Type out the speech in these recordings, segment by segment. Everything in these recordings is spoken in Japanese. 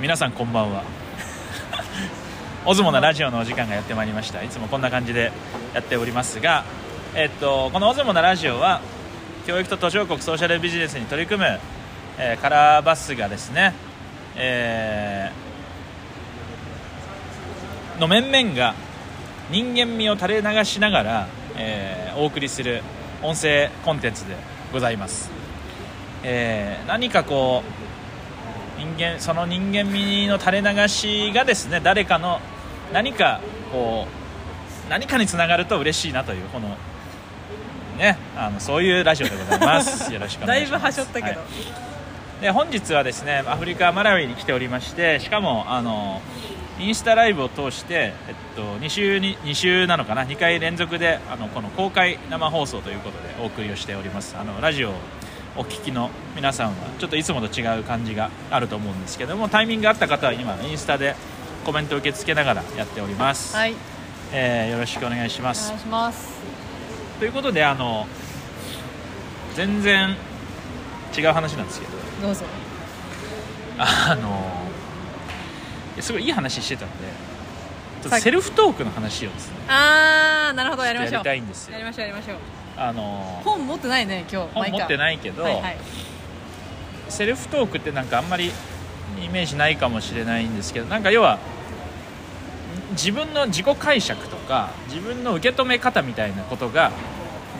皆さんこんばんは。オズモのラジオのお時間がやってまいりました。いつもこんな感じでやっておりますが、えっと、このオズモのラジオは教育と途上国ソーシャルビジネスに取り組む、えーカラーバスがですね、えーの面々が人間味を垂れ流しながら、えーお送りする音声コンテンツでございます、えー何かこう人間その人間味の垂れ流しがですね誰かの何かこう何かにつながると嬉しいなというこのねあのそういうラジオでございます。よろしくおだいぶ願いします。はしょったけど、はい。で本日はですねアフリカ・マラウイに来ておりましてしかもあのインスタライブを通して、えっと、2, 週に2週なのかな？2回連続であのこの公開生放送ということでお送りをしております。あのラジオをお聞きの皆さんはちょっといつもと違う感じがあると思うんですけどもタイミングがあった方は今インスタでコメントを受け付けながらやっております、はい。えーよろしくお願いします。お願いします。ということであの全然違う話なんですけど。どうぞ。あのすごいいい話してたのでちょっとセルフトークの話をですねあーなるほどやりましょう。やりたいんですよ。やりましょうやりましょうあの本持ってないね今日本持っていないけど、はいはい。セルフトークってなんかあんまりイメージないかもしれないんですけどなんか要は自分の自己解釈とか自分の受け止め方みたいなことが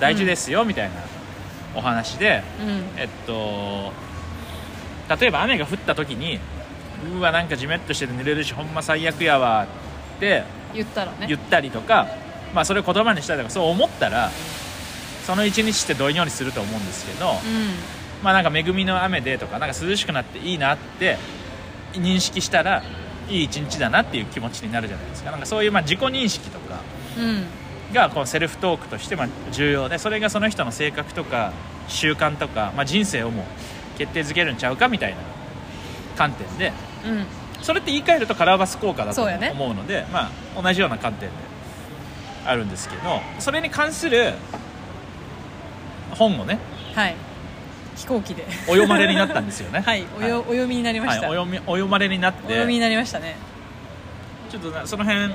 大事ですよみたいなお話で、うん。えっと例えば雨が降った時にうわなんかジメッとしてて濡れるしほんま最悪やわって言ったらね。言ったりとか、まあ、それを言葉にしたりとかそう思ったらその一日ってどんよりすると思うんですけど、うまあなんか恵みの雨でとかなんか涼しくなっていいなって認識したらいい一日だなっていう気持ちになるじゃないですか。なんかそういうまあ自己認識とかんうん。がこうセルフトークとしてまあ重要でそれがその人の性格とか習慣とか、まあ、人生をも決定づけるんちゃうかみたいな観点でうん。それって言い換えるとカラーバス効果だと思うのでまあ、同じような観点であるんですけどそれに関する本をねはい。飛行機で。お読まれになったんですよね。はいおよ、お読みになりました、はいお読みお読まれになっおて読みになりましたね。ちょっとなその辺、ま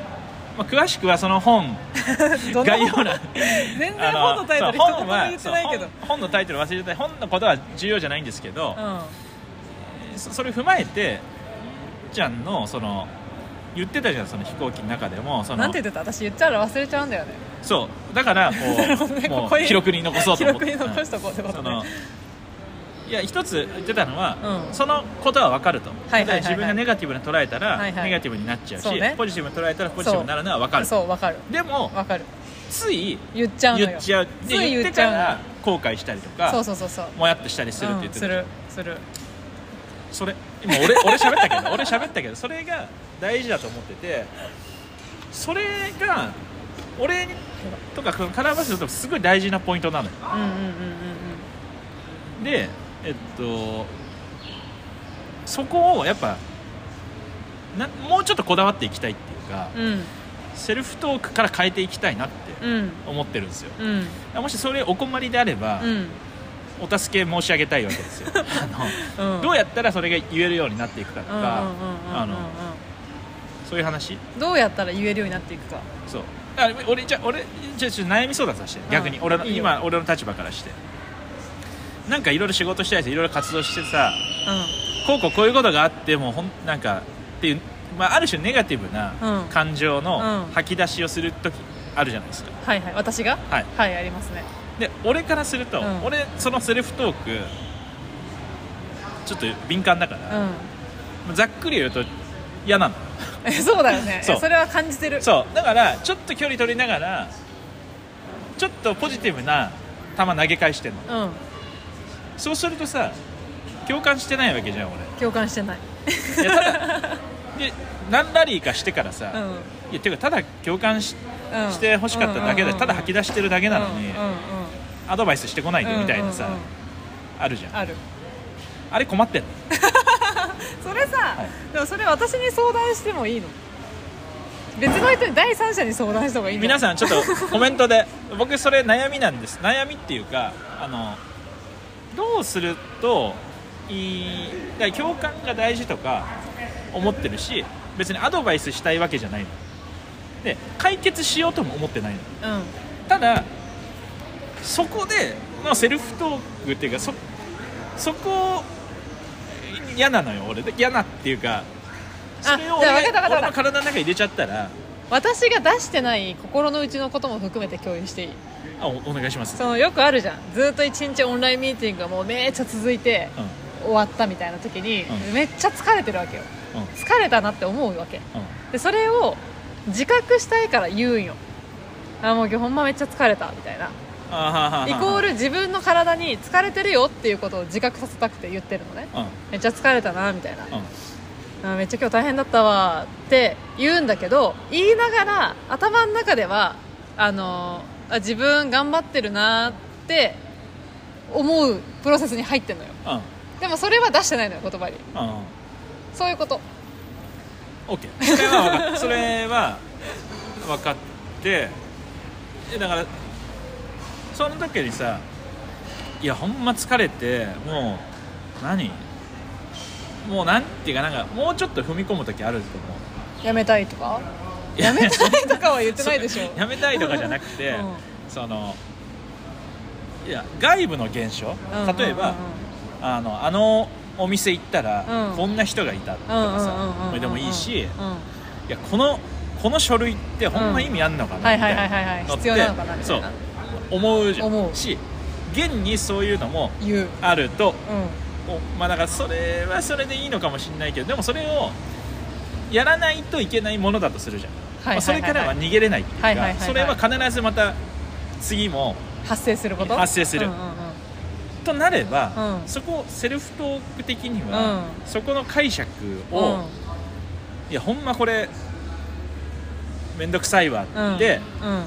あ、詳しくはその本 概要欄。全然本のタイトル一言も言ってないけど。本本のタイトル忘れてた。本のことは重要じゃないんですけど、うん。そそれ踏まえてちゃんのその言ってたじゃんその飛行機の中でもその。なんて言ってた？私言っちゃうら忘れちゃうんだよねそう。だからこう もう記録に残そうと記思って。録に残しとこうって。ことねそのいや一つ言ってたのは、うん。そのことは分かると、はいはい自分がネガティブに捉えたら、はいはいネガティブになっちゃうしね。ポジティブに捉えたらポジティブになるのは分かる。そうわかる。でもわかる。つい言っちゃう言っちゃう。で言って言っちゃうのよ。から後悔したりとかそうそうそうそう。もやっとしたりするって言ってたうんするする。それ今俺俺喋ったけど俺喋ったけどそれが大事だと思っててそれが俺とかカラーバスだとすごい大事なポイントなのよ。うんうんうんうんでえっとそこをやっぱなもうちょっとこだわっていきたいっていうか、うん。セルフトークから変えていきたいなってうん。思ってるんですよ。うん。もしそれお困りであれば、うん。お助け申し上げたいわけですよ。あのうん。どうやったらそれが言えるようになっていくかとかそういう話？どうやったら言えるようになっていくか。そうあ俺じゃあ俺じゃあちょっと悩み相談させて。逆にうん俺の今俺の立場からして。なんかいろいろ仕事したりしていろいろ活動してさうこうこうこういうことがあってもほんなんかっていう、まあ、ある種ネガティブなうん。感情のうん。吐き出しをする時あるじゃないですか、んはいはい。私が？はい。はいありますね。で俺からすると、うん。俺そのセルフトークちょっと敏感だから、うん。ざっくり言うと嫌なの。え そうだよね。そう。それは感じてる。そう。だからちょっと距離取りながらちょっとポジティブな球投げ返してんの。うん。そうするとさ共感してないわけじゃん俺。共感してない。いやただで何ラリーかしてからさ、うん。いやていうかただ共感しうん。して欲しかっただけで、ただ吐き出してるだけなのに、うんうんうん。アドバイスしてこないでみたいなさ、うんうんうん。あるじゃん。ある。あれ困ってんの でもそれ私に相談してもいいの？別の人に第三者に相談した方がいいの皆さんちょっとコメントで 僕それ悩みなんです。悩みっていうかあのどうするといいだから共感が大事とか思ってるし別にアドバイスしたいわけじゃないの。で解決しようとも思ってないの。うん。ただそこでのセルフトークっていうかそそこ嫌なのよ俺。で嫌なっていうかそれを俺じゃあ分かった分かった。俺の体の中に入れちゃったら。私が出してない心の内のことも含めて共有していい？あおお願いします。そのよくあるじゃん。ずっと一日オンラインミーティングがもうめっちゃ続いてうん。終わったみたいな時に、うん。めっちゃ疲れてるわけよ。うん。疲れたなって思うわけ。うん。でそれを自覚したいから言うんよ。あもう今日ほんまめっちゃ疲れたみたいなイコール自分の体に疲れてるよっていうことを自覚させたくて言ってるのね。うん。めっちゃ疲れたなみたいな。うん。あめっちゃ今日大変だったわって言うんだけど言いながら頭の中ではあのあ自分頑張ってるなって思うプロセスに入ってんのよ。うん。でもそれは出してないのよ言葉に。うん。そういうこと。オッケーそれは分かったそれは分かってえだからその時にさいやほんま疲れてもう何？もうなんていうかなんかもうちょっと踏み込む時あると思う。やめたいとか？いややめたいとかは言ってないでしょ。そ やめたいとかじゃなくて、うん。そのいや外部の現象？うん例えば、あのあのお店行ったら、うん。こんな人がいたとかさそれでもいいし、うん。いやこのこの書類ってほんま意味あんのかな、はいみたはいはいはい。はいのって必要なのかなみたそいう。な思うじゃん。思う。し現にそういうのも言う。あるとまあだからそれはそれでいいのかもしれないけどでもそれをやらないといけないものだとするじゃん、はいまあそれからは逃げれないっていうか、はいはいはいはい。それは必ずまた次も発生すること？発生する。うんうんうん。となれば、うん。そこセルフトーク的には、うん。そこの解釈を、いやほんまこれ面倒くさいわうん。って、うん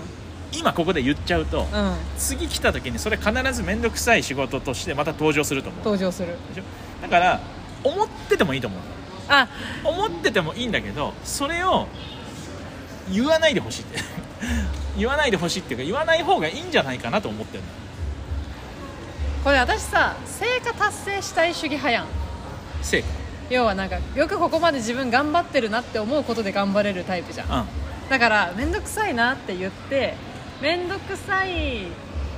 今ここで言っちゃうと、うん。次来た時にそれ必ず面倒くさい仕事としてまた登場すると思う。登場する。でしょ？だから思っててもいいと思うあ。思っててもいいんだけどそれを言わないでほしいって。言わないでほしいっていうか言わない方がいいんじゃないかなと思ってるの。これ私さ成果達成したい主義派やん。成果？要はなんかよくここまで自分頑張ってるなって思うことで頑張れるタイプじゃん。うん。だから面倒くさいなって言って面倒くさい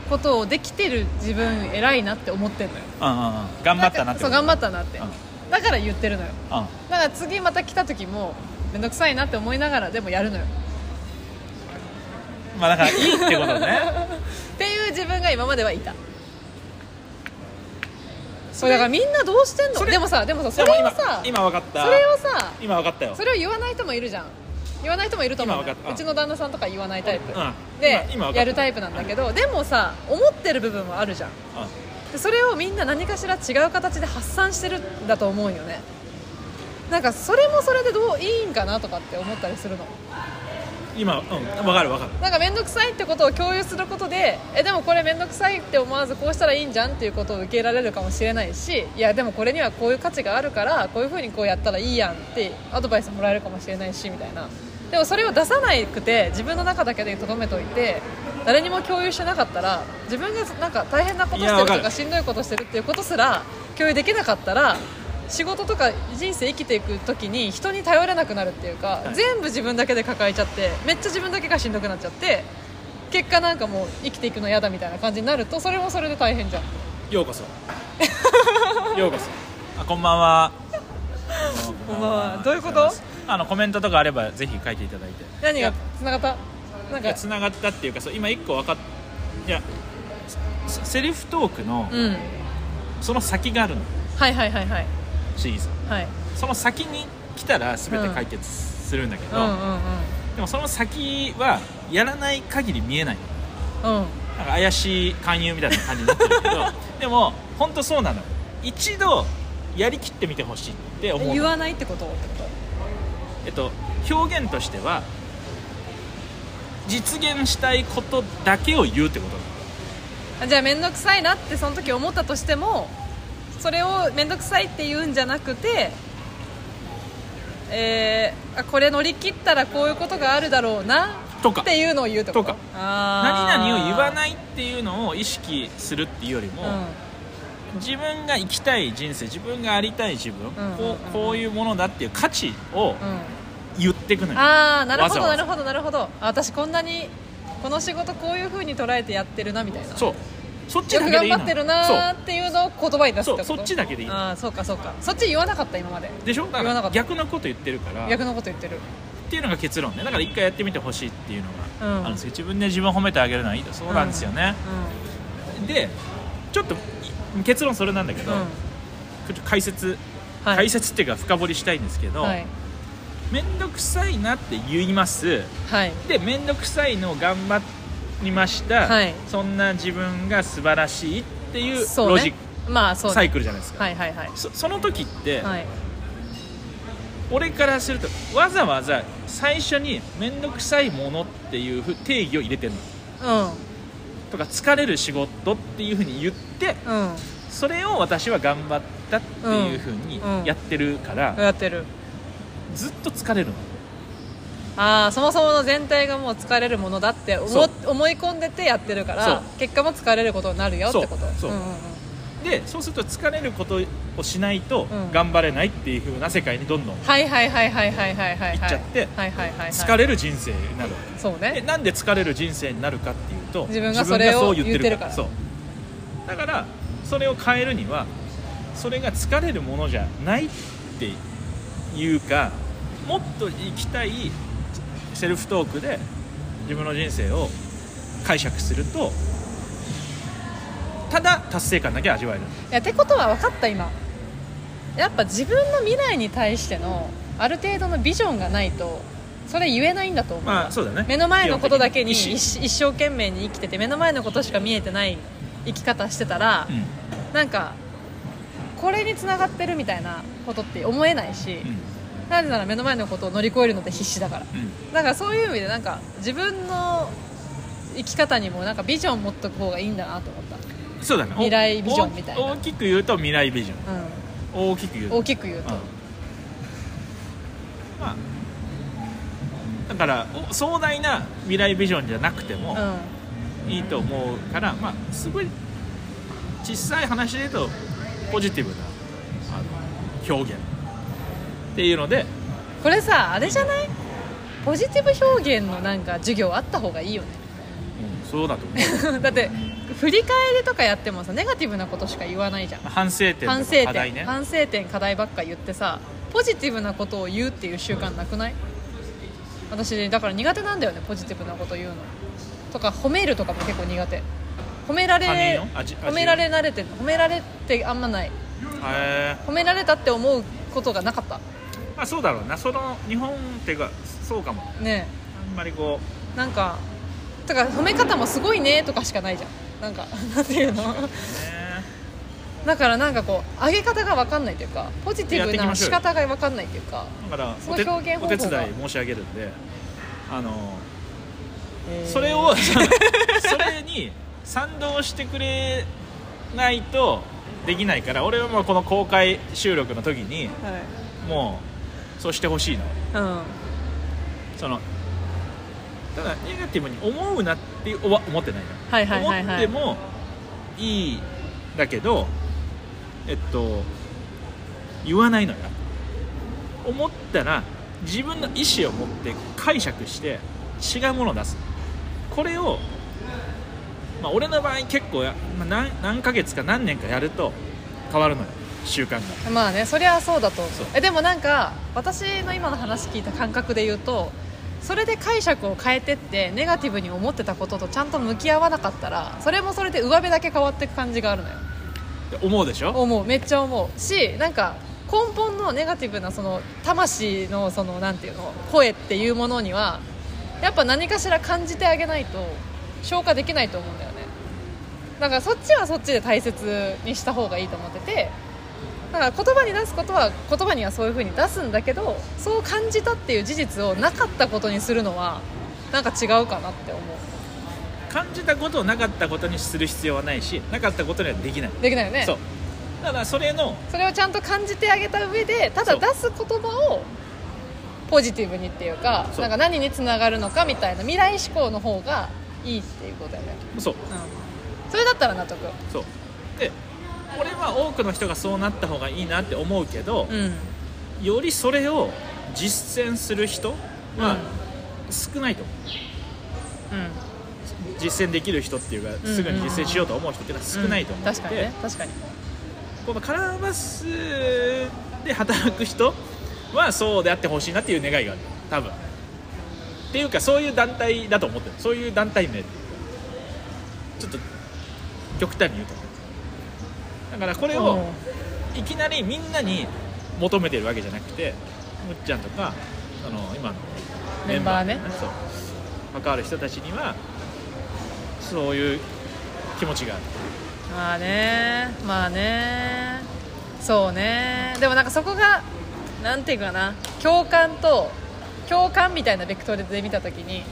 ことをできてる自分偉いなって思ってんのよ。うんうんうん。頑張ったなってそう頑張ったなって、うん。だから言ってるのよ。うん。だから次また来た時も面倒くさいなって思いながらでもやるのよ。まあだからいいってことね。っていう自分が今まではいた。それだからみんなどうしてんの？でもさでもさそれをさ今分かった。それをさ今分かったよ。それを言わない人もいるじゃん言わない人もいると思う。うちの旦那さんとか言わないタイプ、うん。でやるタイプなんだけどでもさ思ってる部分はあるじゃん。でそれをみんな何かしら違う形で発散してるんだと思うよね。なんかそれもそれでどういいんかなとかって思ったりするの？今うん。分かる分かる。なんか面倒くさいってことを共有することでえでもこれ面倒くさいって思わずこうしたらいいんじゃんっていうことを受け入れられるかもしれないしいやでもこれにはこういう価値があるからこういうふうにこうやったらいいやんってアドバイスもらえるかもしれないしみたいなでもそれを出さなくて自分の中だけで留めといて誰にも共有してなかったら自分がなんか大変なことしてるとかしんどいことしてるっていうことすら共有できなかったら仕事とか人生生きていく時に人に頼れなくなるっていうか、はい。全部自分だけで抱えちゃってめっちゃ自分だけがしんどくなっちゃって結果なんかもう生きていくの嫌だみたいな感じになるとそれもそれで大変じゃん。ようこそ。ようこそ。あこんばんは。こんばんは。どういうこと？あのコメントとかあればぜひ書いていただいて。何が？つながった？なんか？つながったっていうかそう今一個分かっいやセセルフトークのうん。その先があるの。はいはいはいはい。シリーズ。はい。その先に来たら全て解決するんだけど、うん。うんうんでもその先はやらない限り見えない。うん。なんか怪しい勧誘みたいな感じになってるけど でも本当そうなの。一度やりきってみてほしいって思うの。言わないってこと？ってこえっと、表現としては実現したいことだけを言うってことなの。じゃあ面倒くさいなってその時思ったとしてもそれを面倒くさいって言うんじゃなくてえー、あこれ乗り切ったらこういうことがあるだろうなとか。っていうのを言うととか。あー。何々を言わないっていうのを意識するっていうよりも、うん自分が生きたい人生自分がありたい自分、うんうんうん。こうこういうものだっていう価値をうん。言っていくのよ、ああなるほどなるほどなるほど。あ私こんなにこの仕事こういうふうに捉えてやってるなみたいな。そう。そっちよくだけでいいの頑張ってるなーっていうのを言葉に出すってそっちだけでいいのああそうかそうか。そっち言わなかった今まで。でしょ？だから言わなかった。逆のこと言ってるから。逆のこと言ってる。っていうのが結論ね。だから一回やってみてほしいっていうのがうん。あるんですけど、自分で自分を褒めてあげるのはいいと。そうなんですよね、でちょっとい結論それなんだけど、うん。うんちょっと解説、はい。解説っていうか深掘りしたいんですけど、はい。面倒くさいなって言います。はい。で面倒くさいのを頑張りました、はい。そんな自分が素晴らしいっていうロジック、まあそうね。サイクルじゃないですか、はいはいはい。そその時って、はい。俺からするとわざわざ最初に面倒くさいものっていうふ定義を入れてるの。うんとか疲れる仕事っていうふうに言ってうん。それを私は頑張ったっていうふうにうんやってるから、やってる。ずっと疲れるの。ああそもそもの全体がもう疲れるものだって思思い込んでてやってるから結果も疲れることになるよってこと。そう。そう。んんんでそうすると疲れることをしないとうん。頑張れないっていうふうな世界にどんどんはいはいはいはいはいはいはい。行っちゃってはいはいはいはい疲れる人生になるそうね。でなんで疲れる人生になるかっていうと自分がそれを言ってるから。言そう。だからそれを変えるにはそれが疲れるものじゃないっていうかもっと生きたいセルフトークで自分の人生を解釈するとただ達成感だけ味わえる。いやってことは分かった今。やっぱ自分の未来に対してのある程度のビジョンがないとそれ言えないんだと思う、まあそうだね。目の前のことだけに一一生懸命に生きてて目の前のことしか見えてない生き方してたら、意思なんかこれにつながってるみたいなことって思えないし、うん。うんなぜなら目の前のことを乗り越えるので必死だから。うん。だからそういう意味でなんか自分の生き方にもなんかビジョン持っとく方がいいんだなと思った、そうだね。お未来ビジョンみたいな。大大きく言うと未来ビジョン。う大きく言うと。ん、大きく言うと、うん。まあだからお壮大な未来ビジョンじゃなくてもうん。いいと思うから、まあすごい小さい話で言うとポジティブなあの表現っていうのでこれさあれじゃない？ポジティブ表現のなんか授業あった方がいいよね。うんそうだと思う。だって振り返りとかやってもさネガティブなことしか言わないじゃん。反省点反省点、課題ね。反省点課題ばっか言ってさポジティブなことを言うっていう習慣なくない？私だから苦手なんだよねポジティブなこと言うの。とか褒めるとかも結構苦手。褒められ褒められ慣れて褒められってあんまない。へ褒められたって思うことがなかった。ーまあそうだろうな。その日本っていうかそうかも。ねあんまりこえなんかだから褒め方もすごいねとかしかないじゃんなんか なんていうの？うねだからなんかこう上げ方が分かんないというかポジティブな仕方が分かんないというかだからその表現お手伝い申し上げるんであのえー。それを それに賛同してくれないとできないから俺はもうこの公開収録の時にはい。もうそうしてほしいの。うん。そのただネガティブに思うなって思ってないのはいはいはいはい。思ってもいいだけどえっと言わないのよ。思ったら自分の意思を持って解釈して違うものを出す。これを、まあ、俺の場合結構や、まあ、何何ヶ月か何年かやると変わるのよ。習慣が。まあねそりゃそうだと思う。えでもなんか私の今の話聞いた感覚で言うとそれで解釈を変えてってネガティブに思ってたこととちゃんと向き合わなかったらそれもそれで上辺だけ変わっていく感じがあるのよ。思うでしょ？思う。めっちゃ思う。しなんか根本のネガティブなその魂のそのなんていうの声っていうものにはやっぱ何かしら感じてあげないと消化できないと思うんだよね。だからそっちはそっちで大切にした方がいいと思っててだから言葉に出すことは言葉にはそういう風に出すんだけどそう感じたっていう事実をなかったことにするのはなんか違うかなって思う。感じたことをなかったことにする必要はないしなかったことにはできない、できないよね。そう。だからそれのそれをちゃんと感じてあげた上でただ出す言葉をポジティブにっていうかなんか何につながるのかみたいな未来志向の方がいいっていうことだよね、そう。うん、それだったら納得。そう。で俺は多くの人がそうなった方がいいなって思うけど、うん。よりそれを実践する人は少ないと。思う、うん。実践できる人っていうかうんすぐに実践しようと思う人っていうのは少ないと思って、確かにね。確かに。このカラーバスで働く人はそうであってほしいなっていう願いがある。多分。っていうかそういう団体だと思ってる。そういう団体名ちょっと極端に言うとだからこれをいきなりみんなに求めてるわけじゃなくてむっちゃんとかその今のメンバーね。そう。関わる人たちにはそういう気持ちがある。まあね。まあね。そうね。でもなんかそこがなんていうかな。共感と共感みたいなベクトルで見た時に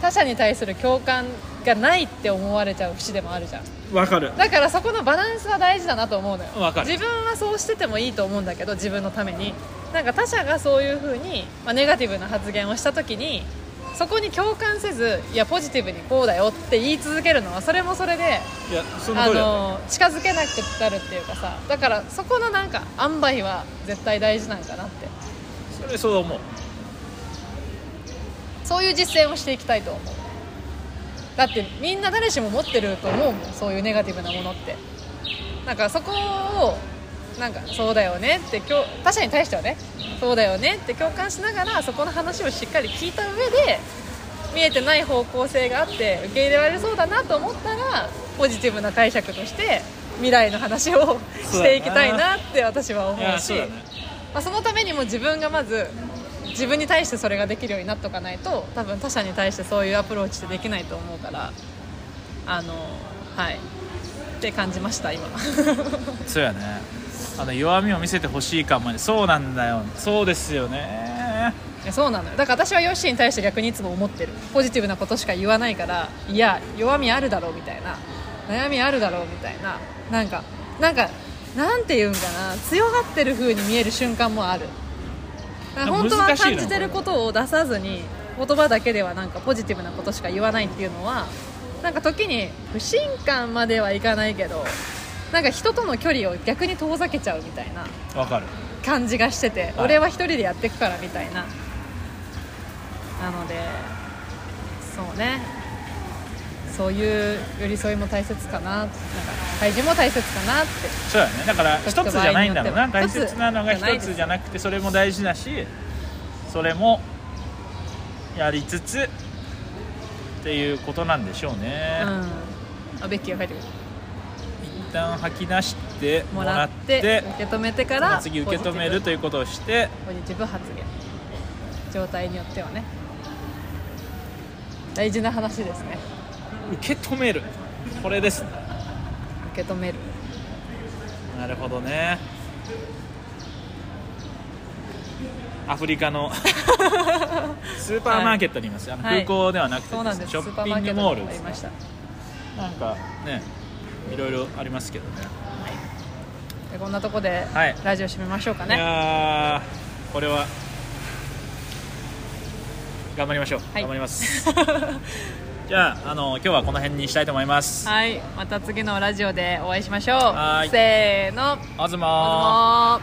他者に対する共感がないって思われちゃう節でもあるじゃん。わかる。だからそこのバランスは大事だなと思うのよ。わかる。自分はそうしててもいいと思うんだけど自分のために。なんか他者がそういうふうに、まあ、ネガティブな発言をした時にそこに共感せずいやポジティブにこうだよって言い続けるのはそれもそれでいやそのあ通りだ。との近づけなくなるっていうかさだからそこのなんか塩梅は絶対大事なんかなって。それそう思うそういう実践をしていきたいと思う。だってみんな誰しも持ってると思うもんそういうネガティブなものって。なんかそこをなんかそうだよねって今日他者に対してはねそうだよねって共感しながらそこの話をしっかり聞いた上で見えてない方向性があって受け入れられそうだなと思ったらポジティブな解釈として未来の話を していきたいなって私は思いうやしそまあ、そのためにも自分がまず自分に対してそれができるようになっとかないと多分他者に対してそういうアプローチってできないと思うからあのはい。って感じました今。そうやね。あの弱みを見せてほしい感までそうなんだよ。そうですよね。そうなのよ。だから私はヨッシーに対して逆にいつも思ってる。ポジティブなことしか言わないからいや弱みあるだろうみたいな。悩みあるだろうみたいな。なんかなんかなんて言うんかな。強がってる風に見える瞬間もある本当は感じてることを出さずに言葉だけではなんかポジティブなことしか言わないっていうのはなんか時に不信感まではいかないけどなんか人との距離を逆に遠ざけちゃうみたいな感じがしてて、はい。俺は一人でやっていくからみたいな。なのでそうねそういう寄り添いも大切かな。なんか対峙も大切かなって。そうやね。だから一つじゃないんだろうな。大切なのが一つじゃなくてそれも大事だしそれもやりつつっていうことなんでしょうね、うん。あベッキーが書いてくる。一旦吐き出してももらって受け止めてから次受け止めるということをしてポジティブ発言。状態によってはね。大事な話ですね受け止める。これです。ね受け止める。なるほどね。アフリカの スーパーマーケットにいます、あのはい。空港ではなくてそうなんです。ショッピングモールですね。なんかねいろいろありますけどね。でこんなとこではい。ラジオ締めましょうかいねやーこれは頑張りましょう、はい。頑張ります じゃああの今日はこの辺にしたいと思います。はいまた次のラジオでお会いしましょう。はい。せーの。あずま